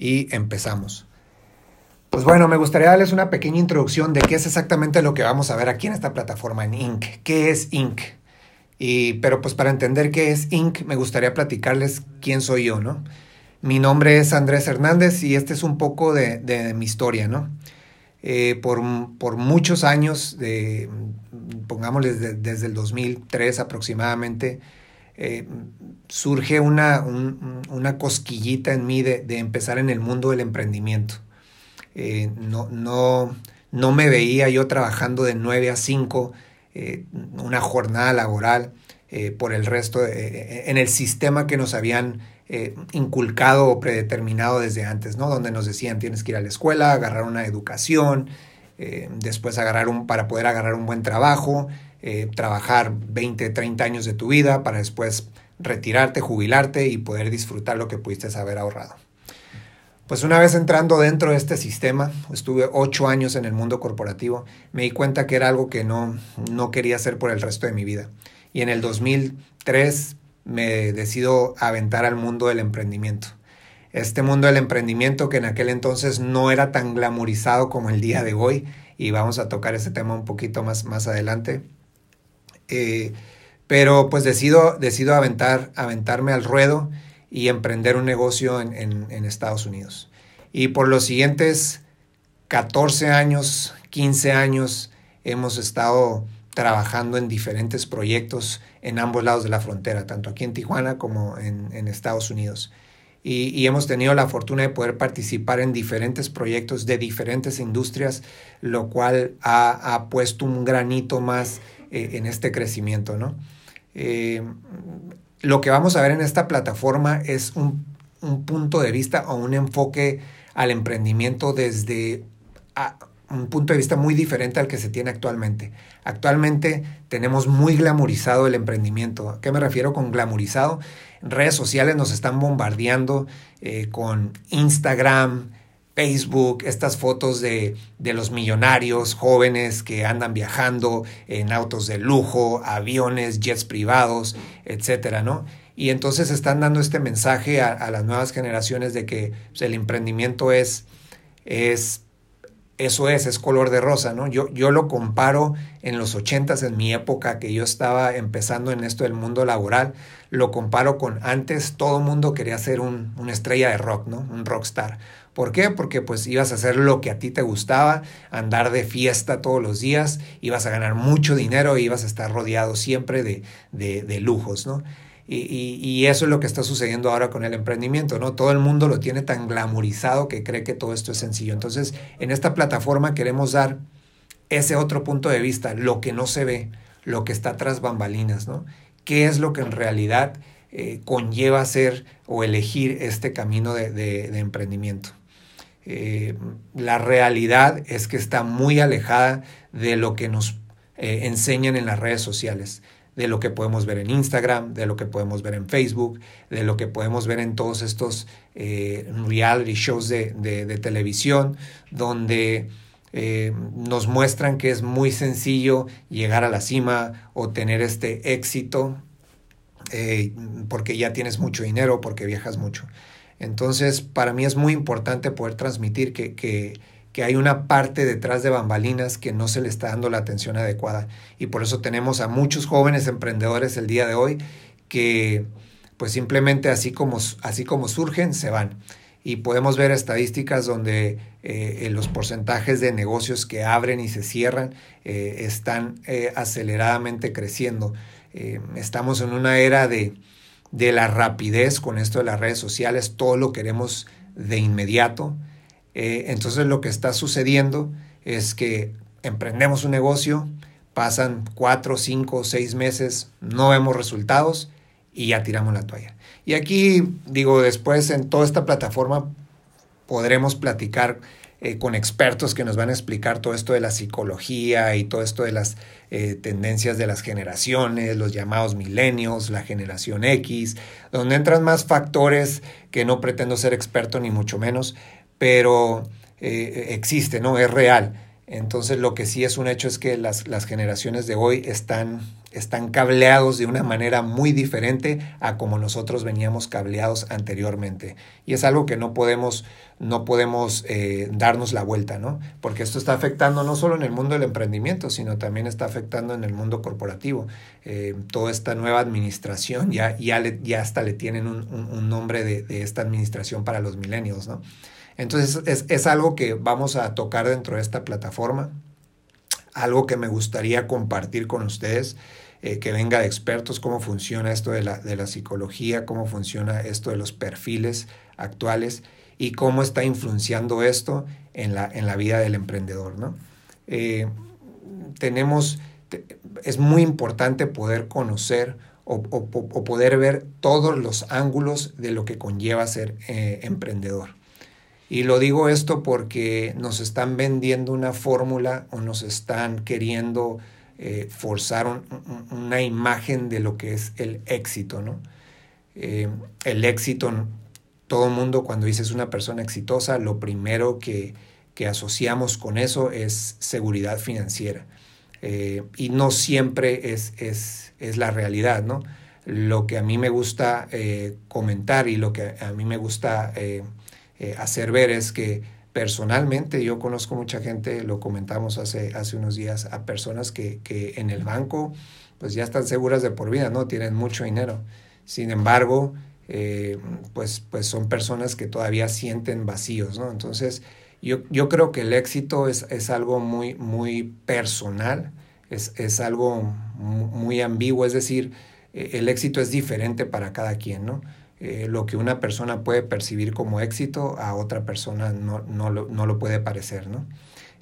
y empezamos. Pues bueno, me gustaría darles una pequeña introducción de qué es exactamente lo que vamos a ver aquí en esta plataforma en Inc. ¿Qué es Inc? Y, pero pues para entender qué es Inc, me gustaría platicarles quién soy yo, ¿no? Mi nombre es Andrés Hernández y este es un poco de, mi historia, ¿no? Eh, por, por, muchos años, de, pongámosles desde el 2003 aproximadamente, eh, surge una, una, cosquillita en mí de, empezar en el mundo del emprendimiento. Eh, no, no, no, me veía yo trabajando de 9 a 5, una jornada laboral por el resto, en el sistema que nos habían eh, inculcado o predeterminado desde antes, ¿no? Donde nos decían tienes que ir a la escuela, agarrar una educación, eh, después agarrar un, para poder agarrar un buen trabajo, eh, trabajar 20, 30 años de tu vida para después retirarte, jubilarte y poder disfrutar lo que pudiste haber ahorrado. Pues una vez entrando dentro de este sistema, estuve ocho años en el mundo corporativo, me di cuenta que era algo que no, no quería hacer por el resto de mi vida. Y en el 2003 me decido aventar al mundo del emprendimiento. Este mundo del emprendimiento que en aquel entonces no era tan glamorizado como el día de hoy, y vamos a tocar ese tema un poquito más, más adelante. Eh, pero pues decido, decido aventar, aventarme al ruedo y emprender un negocio en, Estados Unidos. Y por los siguientes 14 años, 15 años, hemos estado trabajando en diferentes proyectos en ambos lados de la frontera, tanto aquí en Tijuana como en, Estados Unidos. Y, hemos tenido la fortuna de poder participar en diferentes proyectos de diferentes industrias, lo cual ha, puesto un granito más eh, en este crecimiento. ¿no? Eh, lo que vamos a ver en esta plataforma es un, un punto de vista o un enfoque al emprendimiento desde un punto de vista muy diferente al que se tiene actualmente. Actualmente tenemos muy glamorizado el emprendimiento. ¿A qué me refiero con glamorizado? Redes sociales nos están bombardeando eh, con Instagram, Facebook, estas fotos de, de, los millonarios jóvenes que andan viajando en autos de lujo, aviones, jets privados, etcétera, ¿no? Y entonces están dando este mensaje a, las nuevas generaciones de que pues, el emprendimiento es, es eso es, es color de rosa, ¿no? Yo, yo lo comparo en los ochentas, en mi época que yo estaba empezando en esto del mundo laboral, lo comparo con antes todo mundo quería ser un, una estrella de rock, ¿no? Un rockstar. ¿Por qué? Porque pues ibas a hacer lo que a ti te gustaba, andar de fiesta todos los días, ibas a ganar mucho dinero e ibas a estar rodeado siempre de, de, lujos, ¿no? Y, eso es lo que está sucediendo ahora con el emprendimiento, ¿no? Todo el mundo lo tiene tan glamorizado que cree que todo esto es sencillo. Entonces, en esta plataforma queremos dar ese otro punto de vista, lo que no se ve, lo que está tras bambalinas, ¿no? ¿Qué es lo que en realidad eh, conlleva hacer o elegir este camino de, emprendimiento? Eh, la realidad es que está muy alejada de lo que nos eh, enseñan en las redes sociales de lo que podemos ver en Instagram, de lo que podemos ver en Facebook, de lo que podemos ver en todos estos reality shows de, televisión, donde eh, nos muestran que es muy sencillo llegar a la cima o tener este éxito eh, porque ya tienes mucho dinero, porque viajas mucho. Entonces, para mí es muy importante poder transmitir que, que que hay una parte detrás de bambalinas que no se le está dando la atención adecuada. Y por eso tenemos a muchos jóvenes emprendedores el día de hoy que pues simplemente así como, así como surgen, se van. Y podemos ver estadísticas donde eh, los porcentajes de negocios que abren y se cierran eh, están eh, aceleradamente creciendo. estamos en una era de, de la rapidez con esto de las redes sociales, todo lo queremos de inmediato. Eh, entonces lo que está sucediendo es que emprendemos un negocio, pasan cuatro, cinco, seis meses, no vemos resultados y ya tiramos la toalla. Y aquí, digo, después en toda esta plataforma podremos platicar eh, con expertos que nos van a explicar todo esto de la psicología y todo esto de las eh, tendencias de las generaciones, los llamados milenios, la generación X, donde entran más factores que no pretendo ser experto ni mucho menos, pero eh, existe, ¿no? Es real. Entonces lo que sí es un hecho es que las, generaciones de hoy están están cableados de una manera muy diferente a como nosotros veníamos cableados anteriormente. Y es algo que no podemos, no podemos eh, darnos la vuelta, ¿no? Porque esto está afectando no solo en el mundo del emprendimiento, sino también está afectando en el mundo corporativo. Eh, toda esta nueva administración, ya, ya, ya hasta le tienen un, nombre de, de, esta administración para los milenios, ¿no? Entonces es, es algo que vamos a tocar dentro de esta plataforma algo que me gustaría compartir con ustedes, eh, que venga de expertos, cómo funciona esto de la, de la psicología, cómo funciona esto de los perfiles actuales y cómo está influenciando esto en la, en la vida del emprendedor. ¿no? Eh, tenemos, es muy importante poder conocer o, o, poder ver todos los ángulos de lo que conlleva ser eh, emprendedor. Y lo digo esto porque nos están vendiendo una fórmula o nos están queriendo eh, forzar una imagen de lo que es el éxito, ¿no? Eh, el éxito, todo mundo cuando dices una persona exitosa, lo primero que, que asociamos con eso es seguridad financiera. Eh, y no siempre es, es, es, la realidad, ¿no? Lo que a mí me gusta comentar y lo que a mí me gusta eh, hacer ver es que personalmente yo conozco mucha gente, lo comentamos hace, hace unos días, a personas que, que en el banco pues ya están seguras de por vida, ¿no? Tienen mucho dinero. Sin embargo, eh, pues, pues son personas que todavía sienten vacíos, ¿no? Entonces, yo, yo creo que el éxito es, es algo muy, muy personal, es, es algo muy ambiguo, es decir, eh, el éxito es diferente para cada quien, ¿no? Eh, lo que una persona puede percibir como éxito a otra persona no, no, lo, no lo, puede parecer, ¿no?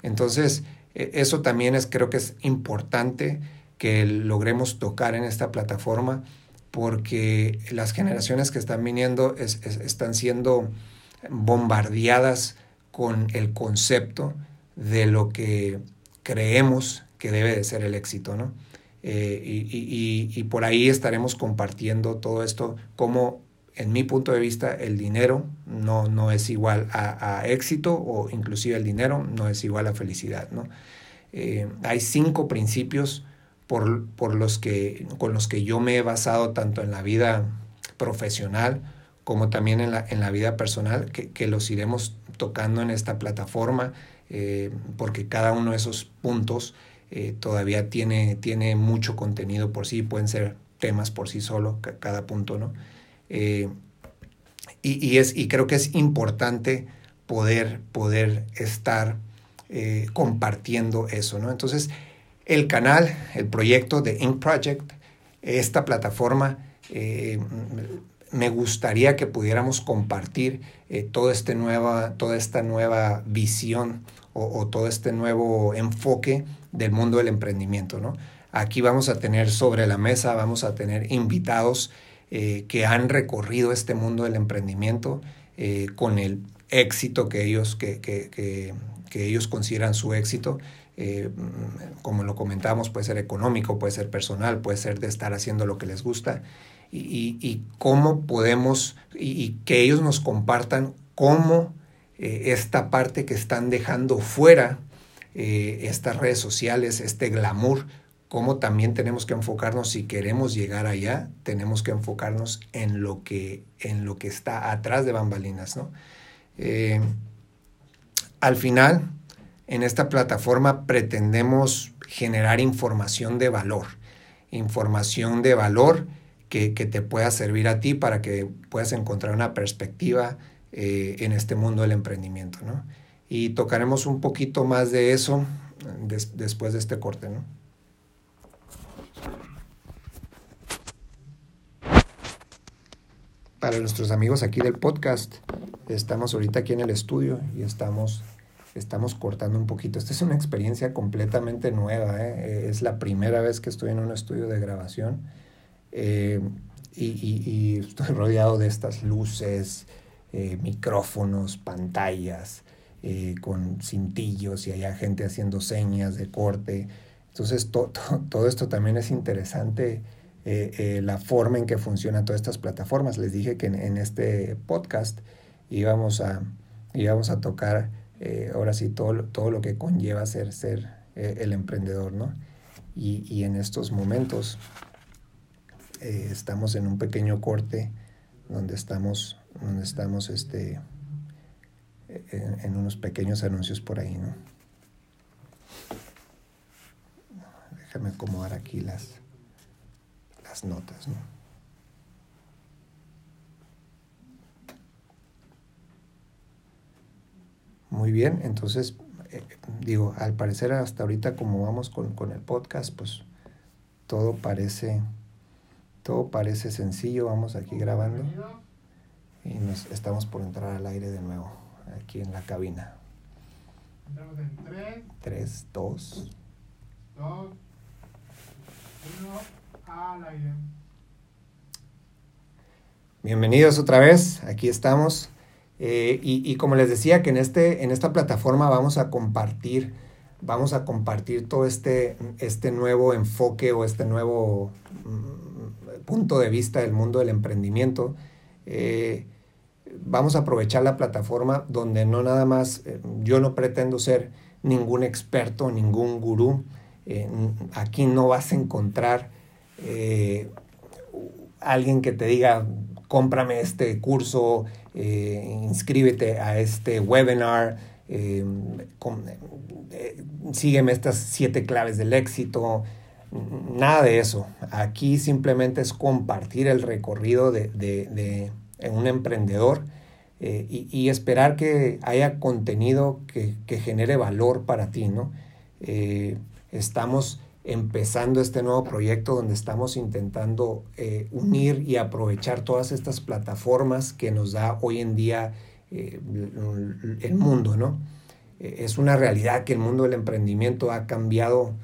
Entonces, e, eso también es, creo que es importante que logremos tocar en esta plataforma porque las generaciones que están viniendo están siendo bombardeadas con el concepto de lo que creemos que debe de ser el éxito, ¿no? Eh, y, y, y, por ahí estaremos compartiendo todo esto, cómo en mi punto de vista, el dinero no, no es igual a, éxito o inclusive el dinero no es igual a felicidad. ¿no? Eh, hay cinco principios por, por, los que, con los que yo me he basado tanto en la vida profesional como también en la, en la vida personal, que, que los iremos tocando en esta plataforma, eh, porque cada uno de esos puntos eh, todavía tiene, tiene mucho contenido por sí, pueden ser temas por sí solo, cada punto, ¿no? Eh, y, es, y creo que es importante poder, poder estar eh, compartiendo eso, ¿no? Entonces, el canal, el proyecto de Ink Project, esta plataforma, eh, me gustaría que pudiéramos compartir todo este nueva, toda esta nueva visión o, o, todo este nuevo enfoque del mundo del emprendimiento, ¿no? Aquí vamos a tener sobre la mesa, vamos a tener invitados eh, que han recorrido este mundo del emprendimiento eh, con el éxito que ellos, que, que, que, ellos consideran su éxito. Eh, como lo comentamos, puede ser económico, puede ser personal, puede ser de estar haciendo lo que les gusta. Y, y, cómo podemos, y, que ellos nos compartan cómo esta parte que están dejando fuera, estas redes sociales, este glamour, cómo también tenemos que enfocarnos si queremos llegar allá, tenemos que enfocarnos en lo que, en lo que está atrás de bambalinas, ¿no? Eh, al final, en esta plataforma pretendemos generar información de valor, información de valor que, te pueda servir a ti para que puedas encontrar una perspectiva eh, en este mundo del emprendimiento, ¿no? Y tocaremos un poquito más de eso después de este corte, ¿no? Para nuestros amigos aquí del podcast, estamos ahorita aquí en el estudio y estamos, estamos cortando un poquito. Esta es una experiencia completamente nueva. ¿eh? Es la primera vez que estoy en un estudio de grabación eh, y, estoy rodeado de estas luces, eh, micrófonos, pantallas, con cintillos y hay gente haciendo señas de corte. Entonces todo esto también es interesante eh, eh, la forma en que funcionan todas estas plataformas. Les dije que en, este podcast íbamos a, íbamos a tocar eh, ahora sí todo, todo lo que conlleva ser, ser el emprendedor, ¿no? y, en estos momentos estamos en un pequeño corte donde estamos, donde estamos este, en unos pequeños anuncios por ahí, ¿no? Déjame acomodar aquí las, las notas, ¿no? Muy bien, entonces, eh, digo, al parecer hasta ahorita como vamos con, con, el podcast, pues todo parece, todo parece sencillo, vamos aquí grabando y nos estamos por entrar al aire de nuevo, aquí en la cabina. Entramos en 3, 3 2, 2, 1, al aire. Bienvenidos otra vez, aquí estamos. Eh, y, como les decía, que en, este, en esta plataforma vamos a compartir, vamos a compartir todo este, este nuevo enfoque o este nuevo mm, punto de vista del mundo del emprendimiento. Eh, vamos a aprovechar la plataforma donde no nada más, eh, yo no pretendo ser ningún experto, ningún gurú. Aquí no vas a encontrar eh, alguien que te diga, cómprame este curso, eh, inscríbete a este webinar, con, sígueme estas siete claves del éxito. Nada de eso. Aquí simplemente es compartir el recorrido de, de, de un emprendedor y, y, esperar que haya contenido que, que genere valor para ti, ¿no? estamos empezando este nuevo proyecto donde estamos intentando eh, unir y aprovechar todas estas plataformas que nos da hoy en día eh, el mundo, ¿no? Eh, es una realidad que el mundo del emprendimiento ha cambiado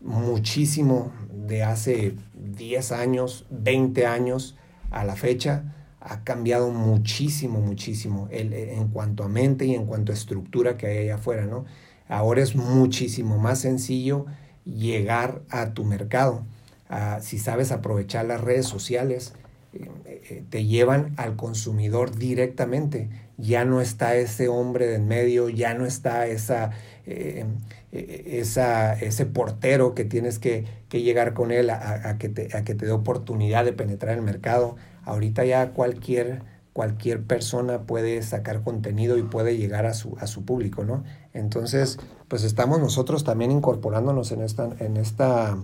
muchísimo de hace 10 años, 20 años a la fecha. Ha cambiado muchísimo, muchísimo el, en cuanto a mente y en cuanto a estructura que hay allá afuera, ¿no? Ahora es muchísimo más sencillo llegar a tu mercado. Ah, si sabes aprovechar las redes sociales, eh, eh, te llevan al consumidor directamente. Ya no está ese hombre de en medio, ya no está esa, eh, esa, ese portero que tienes que, que llegar con él a, a, que te, a que te dé oportunidad de penetrar el mercado. Ahorita ya cualquier cualquier persona puede sacar contenido y puede llegar a su, a su público, ¿no? Entonces, pues estamos nosotros también incorporándonos en esta, en esta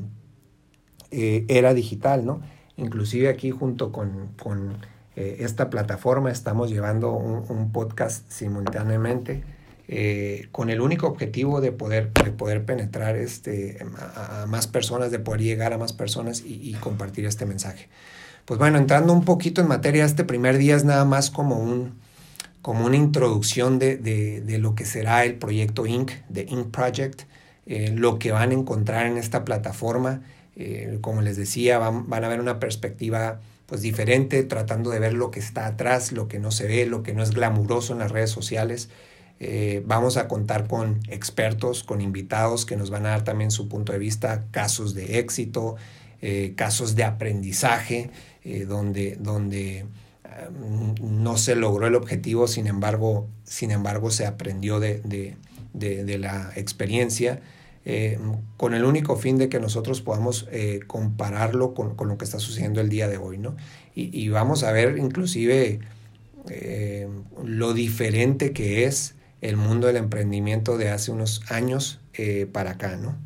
eh, era digital, ¿no? Inclusive aquí junto con, con eh, esta plataforma estamos llevando un, podcast simultáneamente eh, con el único objetivo de poder, de poder penetrar este, a, a, más personas, de poder llegar a más personas y, y compartir este mensaje. Pues bueno, entrando un poquito en materia, este primer día es nada más como, un, como una introducción de, de, de lo que será el proyecto Inc., de Inc. Project, eh, lo que van a encontrar en esta plataforma. Eh, como les decía, van, van, a ver una perspectiva pues diferente, tratando de ver lo que está atrás, lo que no se ve, lo que no es glamuroso en las redes sociales. Eh, vamos a contar con expertos, con invitados que nos van a dar también su punto de vista, casos de éxito, casos de aprendizaje, donde, donde no se logró el objetivo, sin embargo, sin embargo se aprendió de, de, de, de la experiencia. Eh, con el único fin de que nosotros podamos eh, compararlo con, con, lo que está sucediendo el día de hoy, ¿no? Y, y vamos a ver inclusive eh, lo diferente que es el mundo del emprendimiento de hace unos años para acá, ¿no?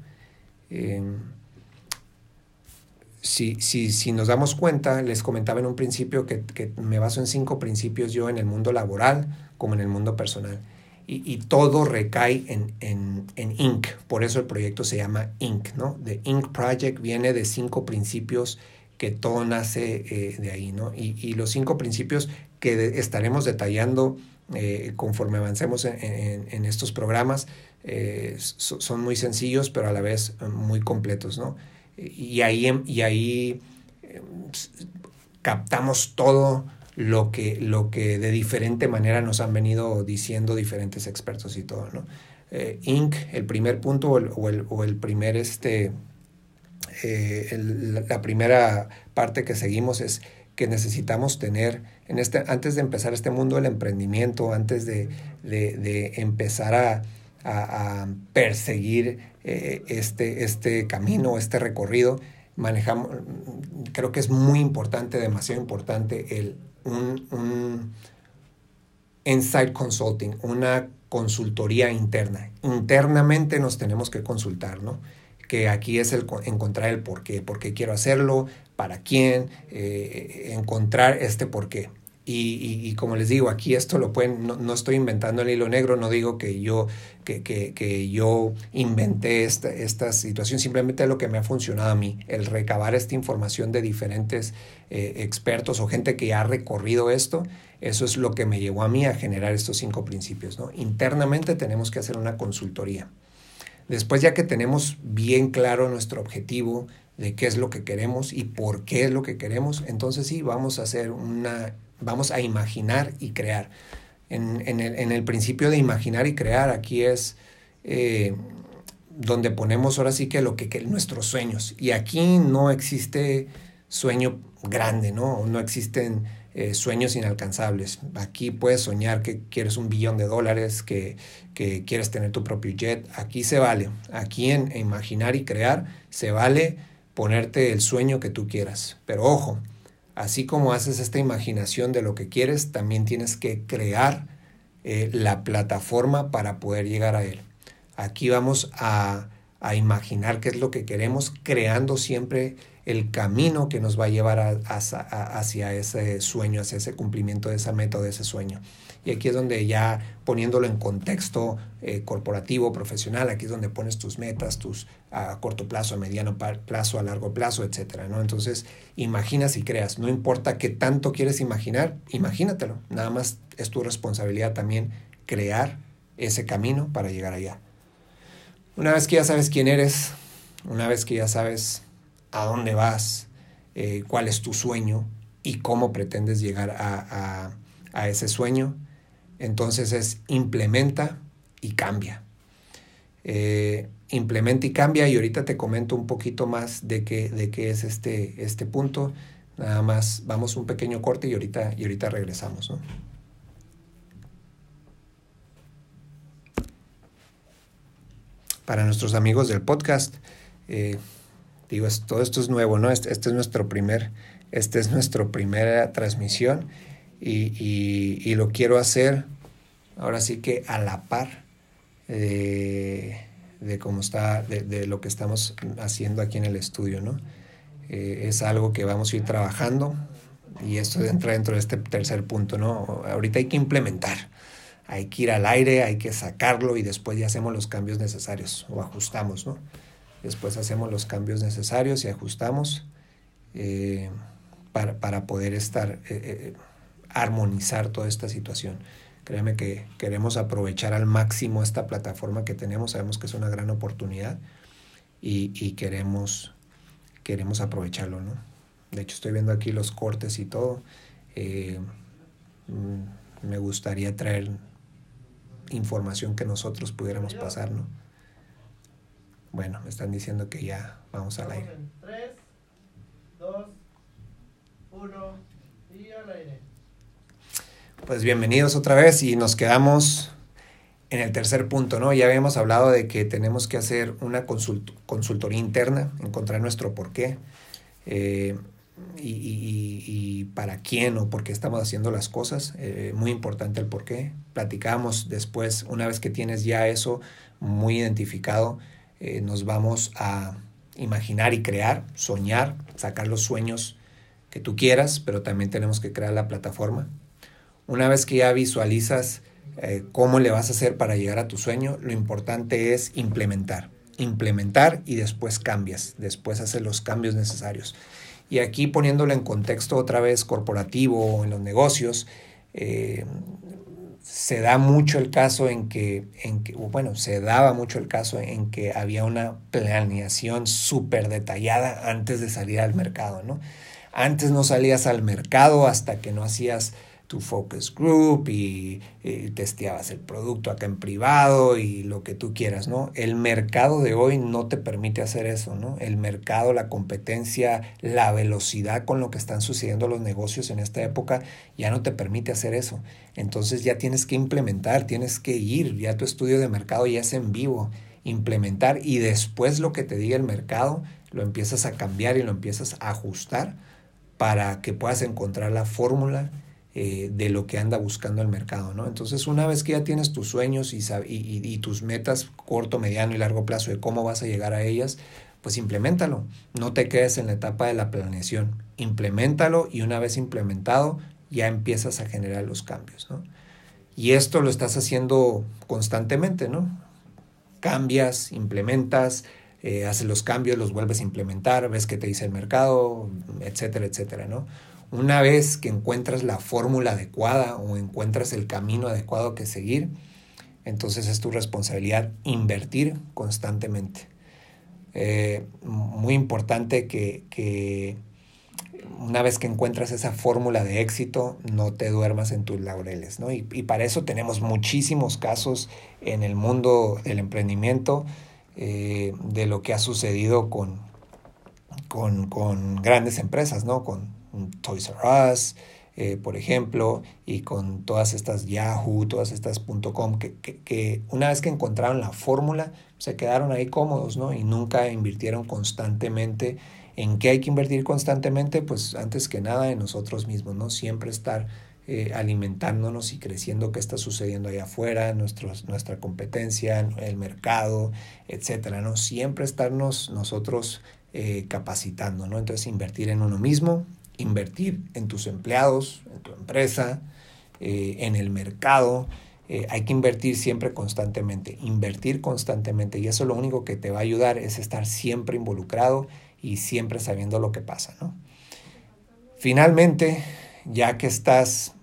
Si, si, si, nos damos cuenta, les comentaba en un principio que, que, me baso en cinco principios yo en el mundo laboral como en el mundo personal. Y, y todo recae en, en, en, Inc. Por eso el proyecto se llama Inc. ¿no? The Inc. Project viene de cinco principios que todo nace eh, de ahí. ¿no? Y, y, los cinco principios que estaremos detallando eh, conforme avancemos en, en, estos programas eh, so, son muy sencillos, pero a la vez muy completos. ¿no? Y ahí, y ahí eh, captamos todo lo que, lo que de diferente manera nos han venido diciendo diferentes expertos y todo, ¿no? Eh, Inc., el primer punto o el, o el, primer, este, eh, la primera parte que seguimos es que necesitamos tener, en este, antes de empezar este mundo del emprendimiento, antes de, de empezar a, a, perseguir eh, este, este camino, este recorrido. Manejamos, creo que es muy importante, demasiado importante, el, un, un inside consulting, una consultoría interna. Internamente nos tenemos que consultar, ¿no? Que aquí es el encontrar el por qué, por qué quiero hacerlo, para quién, eh, encontrar este por qué. Y, como les digo, aquí esto lo pueden, no, estoy inventando el hilo negro, no digo que yo, que, que, que yo inventé esta, esta, situación, simplemente lo que me ha funcionado a mí, el recabar esta información de diferentes eh, expertos o gente que ha recorrido esto, eso es lo que me llevó a mí a generar estos cinco principios. ¿no? Internamente tenemos que hacer una consultoría. Después ya que tenemos bien claro nuestro objetivo, de qué es lo que queremos y por qué es lo que queremos, entonces sí, vamos a hacer una vamos a imaginar y crear. En, el, principio de imaginar y crear, aquí es eh, donde ponemos ahora sí que lo que, que, nuestros sueños. Y aquí no existe sueño grande, ¿no? No existen eh, sueños inalcanzables. Aquí puedes soñar que quieres un billón de dólares, que, que quieres tener tu propio jet. Aquí se vale. Aquí en imaginar y crear se vale ponerte el sueño que tú quieras. Pero ojo, Así como haces esta imaginación de lo que quieres, también tienes que crear eh, la plataforma para poder llegar a él. Aquí vamos a, imaginar qué es lo que queremos, creando siempre el camino que nos va a llevar hacia ese sueño, hacia ese cumplimiento de esa meta, de ese sueño. Y aquí es donde ya poniéndolo en contexto eh, corporativo, profesional, aquí es donde pones tus metas, tus a corto plazo, a mediano plazo, a largo plazo, etcétera, ¿no? Entonces, imaginas y creas. No importa qué tanto quieres imaginar, imagínatelo. Nada más es tu responsabilidad también crear ese camino para llegar allá. Una vez que ya sabes quién eres, una vez que ya sabes a dónde vas, eh, cuál es tu sueño y cómo pretendes llegar a, a ese sueño, entonces es implementa y cambia. Eh, implementa y cambia y ahorita te comento un poquito más de qué, de qué es este, este punto. Nada más vamos un pequeño corte y ahorita, y ahorita regresamos. Para nuestros amigos del podcast, eh, digo, todo esto es nuevo, ¿no? Este, este, es nuestro primer, este es nuestra primera transmisión y, lo quiero hacer ahora sí que a la par de, cómo está, de, lo que estamos haciendo aquí en el estudio, ¿no? Eh, es algo que vamos a ir trabajando y esto entra dentro de este tercer punto, ¿no? Ahorita hay que implementar, hay que ir al aire, hay que sacarlo y después ya hacemos los cambios necesarios o ajustamos, ¿no? Después hacemos los cambios necesarios y ajustamos eh, para, poder estar... Eh, armonizar toda esta situación. Créeme que queremos aprovechar al máximo esta plataforma que tenemos, sabemos que es una gran oportunidad y, queremos, queremos aprovecharlo, ¿no? De hecho, estoy viendo aquí los cortes y todo. Eh, mm, me gustaría traer información que nosotros pudiéramos pasar, ¿no? Bueno, me están diciendo que ya vamos al aire. 3, 2, 1 y al aire. Pues bienvenidos otra vez y nos quedamos en el tercer punto, ¿no? Ya habíamos hablado de que tenemos que hacer una consultoría interna, encontrar nuestro porqué eh, y, para quién o por qué estamos haciendo las cosas. Eh, muy importante el porqué. Platicamos después, una vez que tienes ya eso muy identificado, eh, nos vamos a imaginar y crear, soñar, sacar los sueños que tú quieras, pero también tenemos que crear la plataforma una vez que ya visualizas eh, cómo le vas a hacer para llegar a tu sueño, lo importante es implementar. Implementar y después cambias, después haces los cambios necesarios. Y aquí poniéndolo en contexto otra vez corporativo en los negocios, eh, se da mucho el caso en que, en que, bueno, se daba mucho el caso en que había una planeación súper detallada antes de salir al mercado, ¿no? Antes no salías al mercado hasta que no hacías tu focus group y, testeabas el producto acá en privado y lo que tú quieras, ¿no? El mercado de hoy no te permite hacer eso, ¿no? El mercado, la competencia, la velocidad con lo que están sucediendo los negocios en esta época ya no te permite hacer eso. Entonces ya tienes que implementar, tienes que ir, ya tu estudio de mercado ya es en vivo, implementar y después lo que te diga el mercado lo empiezas a cambiar y lo empiezas a ajustar para que puedas encontrar la fórmula eh, de lo que anda buscando el mercado, ¿no? Entonces, una vez que ya tienes tus sueños y, tus metas corto, mediano y largo plazo de cómo vas a llegar a ellas, pues implementalo. No te quedes en la etapa de la planeación. Implementalo y una vez implementado, ya empiezas a generar los cambios, ¿no? Y esto lo estás haciendo constantemente, ¿no? Cambias, implementas, eh, haces los cambios, los vuelves a implementar, ves qué te dice el mercado, etcétera, etcétera, ¿no? Una vez que encuentras la fórmula adecuada o encuentras el camino adecuado que seguir, entonces es tu responsabilidad invertir constantemente. Eh, muy importante que, una vez que encuentras esa fórmula de éxito, no te duermas en tus laureles. ¿no? Y, para eso tenemos muchísimos casos en el mundo del emprendimiento, eh, de lo que ha sucedido con, con, con grandes empresas, ¿no? con Toys R Us, eh, por ejemplo, y con todas estas Yahoo, todas estas .com, que, que, una vez que encontraron la fórmula, se quedaron ahí cómodos, ¿no? Y nunca invirtieron constantemente. ¿En qué hay que invertir constantemente? Pues antes que nada en nosotros mismos, ¿no? Siempre estar eh, alimentándonos y creciendo qué está sucediendo allá afuera, nuestros, nuestra competencia, el mercado, etcétera, ¿no? Siempre estarnos nosotros eh, capacitando, ¿no? Entonces invertir en uno mismo, invertir en tus empleados, en tu empresa, eh, en el mercado. Eh, hay que invertir siempre constantemente, invertir constantemente y eso lo único que te va a ayudar es estar siempre involucrado y siempre sabiendo lo que pasa. ¿no? Finalmente, ya que estás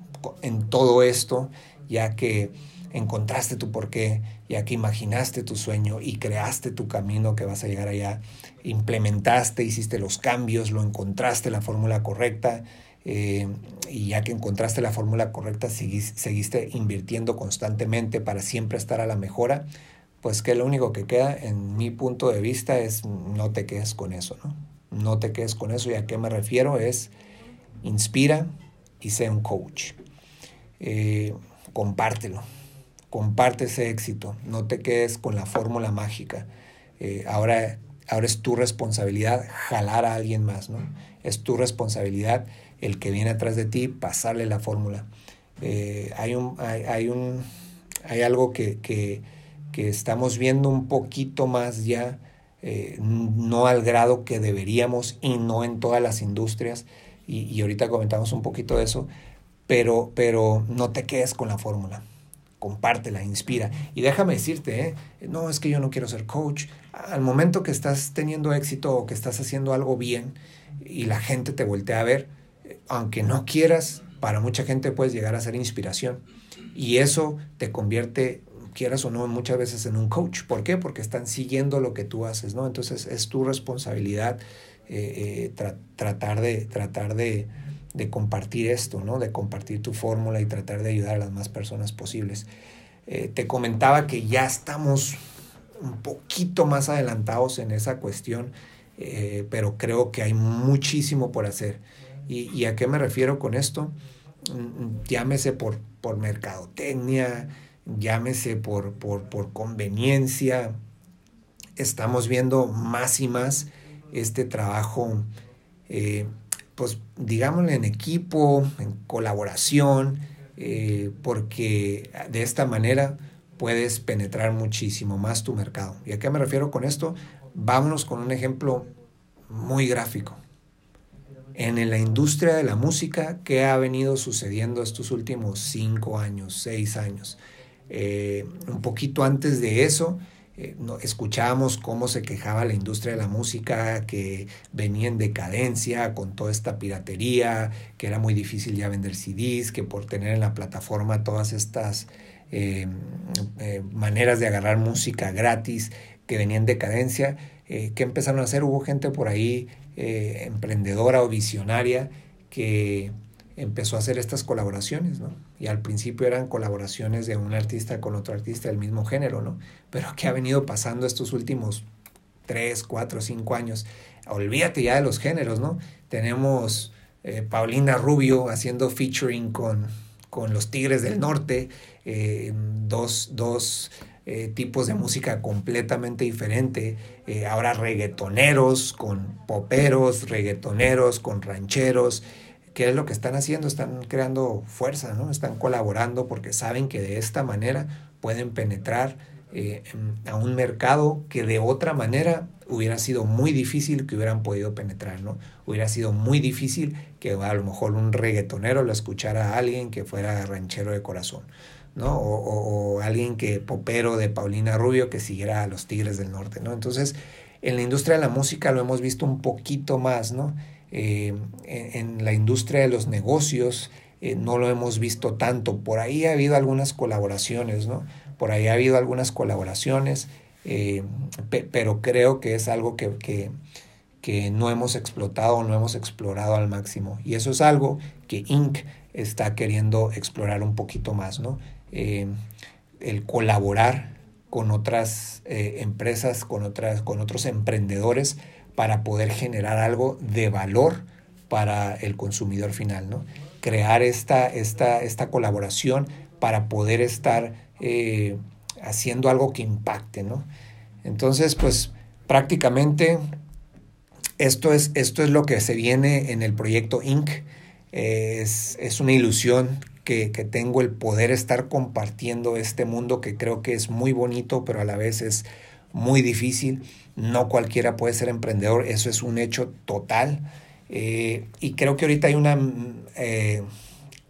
en todo esto, ya que encontraste tu porqué, ya que imaginaste tu sueño y creaste tu camino que vas a llegar allá, implementaste, hiciste los cambios, lo encontraste la fórmula correcta eh, y ya que encontraste la fórmula correcta, seguiste invirtiendo constantemente para siempre estar a la mejora, pues que lo único que queda en mi punto de vista es no te quedes con eso, ¿no? No te quedes con eso y a qué me refiero es inspira y sé un coach. Eh, compártelo comparte ese éxito, no te quedes con la fórmula mágica. Eh, ahora, ahora es tu responsabilidad jalar a alguien más, ¿no? Es tu responsabilidad el que viene atrás de ti pasarle la fórmula. Eh, hay, un, hay, un, hay algo que, que, que, estamos viendo un poquito más ya, eh, no al grado que deberíamos y no en todas las industrias, y, y ahorita comentamos un poquito de eso, pero, pero no te quedes con la fórmula compártela, inspira. Y déjame decirte, ¿eh? no es que yo no quiero ser coach. Al momento que estás teniendo éxito o que estás haciendo algo bien y la gente te voltea a ver, aunque no quieras, para mucha gente puedes llegar a ser inspiración. Y eso te convierte, quieras o no, muchas veces en un coach. ¿Por qué? Porque están siguiendo lo que tú haces, ¿no? Entonces es tu responsabilidad eh, eh, tratar de, tratar de, de compartir esto, ¿no? De compartir tu fórmula y tratar de ayudar a las más personas posibles. Eh, te comentaba que ya estamos un poquito más adelantados en esa cuestión, eh, pero creo que hay muchísimo por hacer. ¿Y, a qué me refiero con esto? Mm, llámese por, por mercadotecnia, llámese por, por, por conveniencia. Estamos viendo más y más este trabajo eh, pues digámosle en equipo, en colaboración, eh, porque de esta manera puedes penetrar muchísimo más tu mercado. ¿Y a qué me refiero con esto? Vámonos con un ejemplo muy gráfico. En la industria de la música, ¿qué ha venido sucediendo estos últimos cinco años, seis años? Eh, un poquito antes de eso, eh, no, escuchábamos cómo se quejaba la industria de la música, que venía en decadencia con toda esta piratería, que era muy difícil ya vender CDs, que por tener en la plataforma todas estas eh, eh, maneras de agarrar música gratis, que venía en decadencia, ¿qué empezaron a hacer? Hubo gente por ahí emprendedora o visionaria que empezó a hacer estas colaboraciones, ¿no? Y al principio eran colaboraciones de un artista con otro artista del mismo género, ¿no? Pero ¿qué ha venido pasando estos últimos tres, cuatro, cinco años? Olvídate ya de los géneros, ¿no? Tenemos eh, Paulina Rubio haciendo featuring con, con los Tigres del Norte, eh, dos, dos eh, tipos de música completamente diferente. Ahora reggaetoneros con poperos, reggaetoneros con rancheros. ¿Qué es lo que están haciendo? Están creando fuerza, ¿no? Están colaborando porque saben que de esta manera pueden penetrar eh, a un mercado que de otra manera hubiera sido muy difícil que hubieran podido penetrar, ¿no? Hubiera sido muy difícil que a lo mejor un reggaetonero lo escuchara a alguien que fuera ranchero de corazón. ¿no? O, alguien que popero de Paulina Rubio que siguiera a los Tigres del Norte, ¿no? Entonces, en la industria de la música lo hemos visto un poquito más, ¿no? Eh, en, la industria de los negocios eh, no lo hemos visto tanto. Por ahí ha habido algunas colaboraciones, ¿no? Por ahí ha habido algunas colaboraciones, eh, pero creo que es algo que, que, que no hemos explotado, no hemos explorado al máximo. Y eso es algo que Inc. está queriendo explorar un poquito más, ¿no? El colaborar con otras empresas, con, otras, con otros emprendedores para poder generar algo de valor para el consumidor final, ¿no? Crear esta, esta, esta colaboración para poder estar eh, haciendo algo que impacte, ¿no? Entonces, pues prácticamente esto es, esto es lo que se viene en el proyecto Inc. Es, es una ilusión que, tengo el poder estar compartiendo este mundo que creo que es muy bonito, pero a la vez es muy difícil. No cualquiera puede ser emprendedor, eso es un hecho total. Eh, y creo que ahorita hay una eh,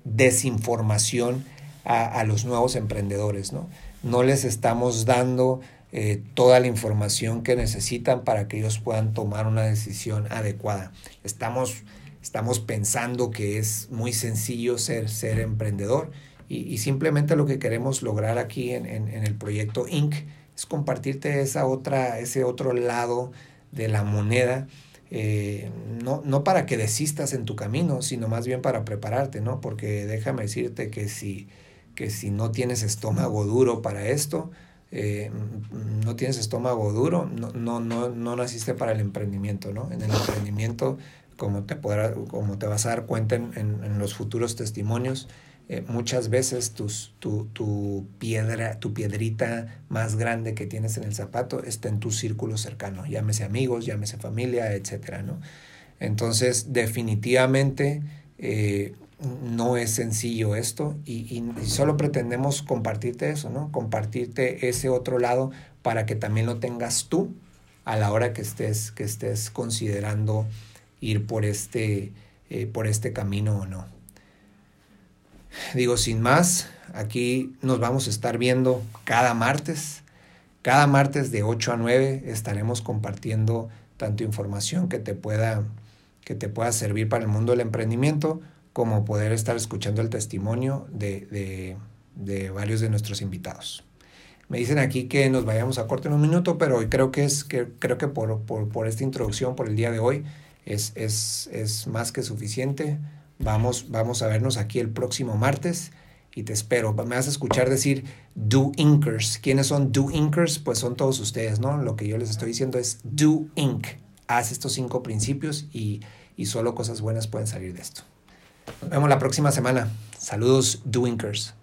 desinformación a, los nuevos emprendedores, ¿no? No les estamos dando eh, toda la información que necesitan para que ellos puedan tomar una decisión adecuada. Estamos estamos pensando que es muy sencillo ser, ser emprendedor y, simplemente lo que queremos lograr aquí en, el proyecto Inc. es compartirte esa otra, ese otro lado de la moneda. Eh, no, no para que desistas en tu camino, sino más bien para prepararte, ¿no? Porque déjame decirte que si, que si no tienes estómago duro para esto, eh, no tienes estómago duro, no, no, no, no naciste para el emprendimiento, ¿no? En el emprendimiento como te, podrá, como te vas a dar cuenta en, en, los futuros testimonios, eh, muchas veces tus, tu, tu, piedra, tu piedrita más grande que tienes en el zapato está en tu círculo cercano, llámese amigos, llámese familia, etcétera, ¿no? Entonces, definitivamente eh, no es sencillo esto y, y, solo pretendemos compartirte eso, ¿no? Compartirte ese otro lado para que también lo tengas tú a la hora que estés, que estés considerando ir por este, eh, por este camino o no. Digo, sin más, aquí nos vamos a estar viendo cada martes. Cada martes de 8 a 9 estaremos compartiendo tanto información que te pueda, que te pueda servir para el mundo del emprendimiento, como poder estar escuchando el testimonio de, de, varios de nuestros invitados. Me dicen aquí que nos vayamos a corte en un minuto, pero creo que es que creo que por, por, por esta introducción, por el día de hoy, es, es, es más que suficiente. Vamos, vamos a vernos aquí el próximo martes y te espero. Me vas a escuchar decir Do Inkers. ¿Quiénes son Do Inkers? Pues son todos ustedes, ¿no? Lo que yo les estoy diciendo es Do Ink. Haz estos cinco principios y, y solo cosas buenas pueden salir de esto. Nos vemos la próxima semana. Saludos, Do Inkers.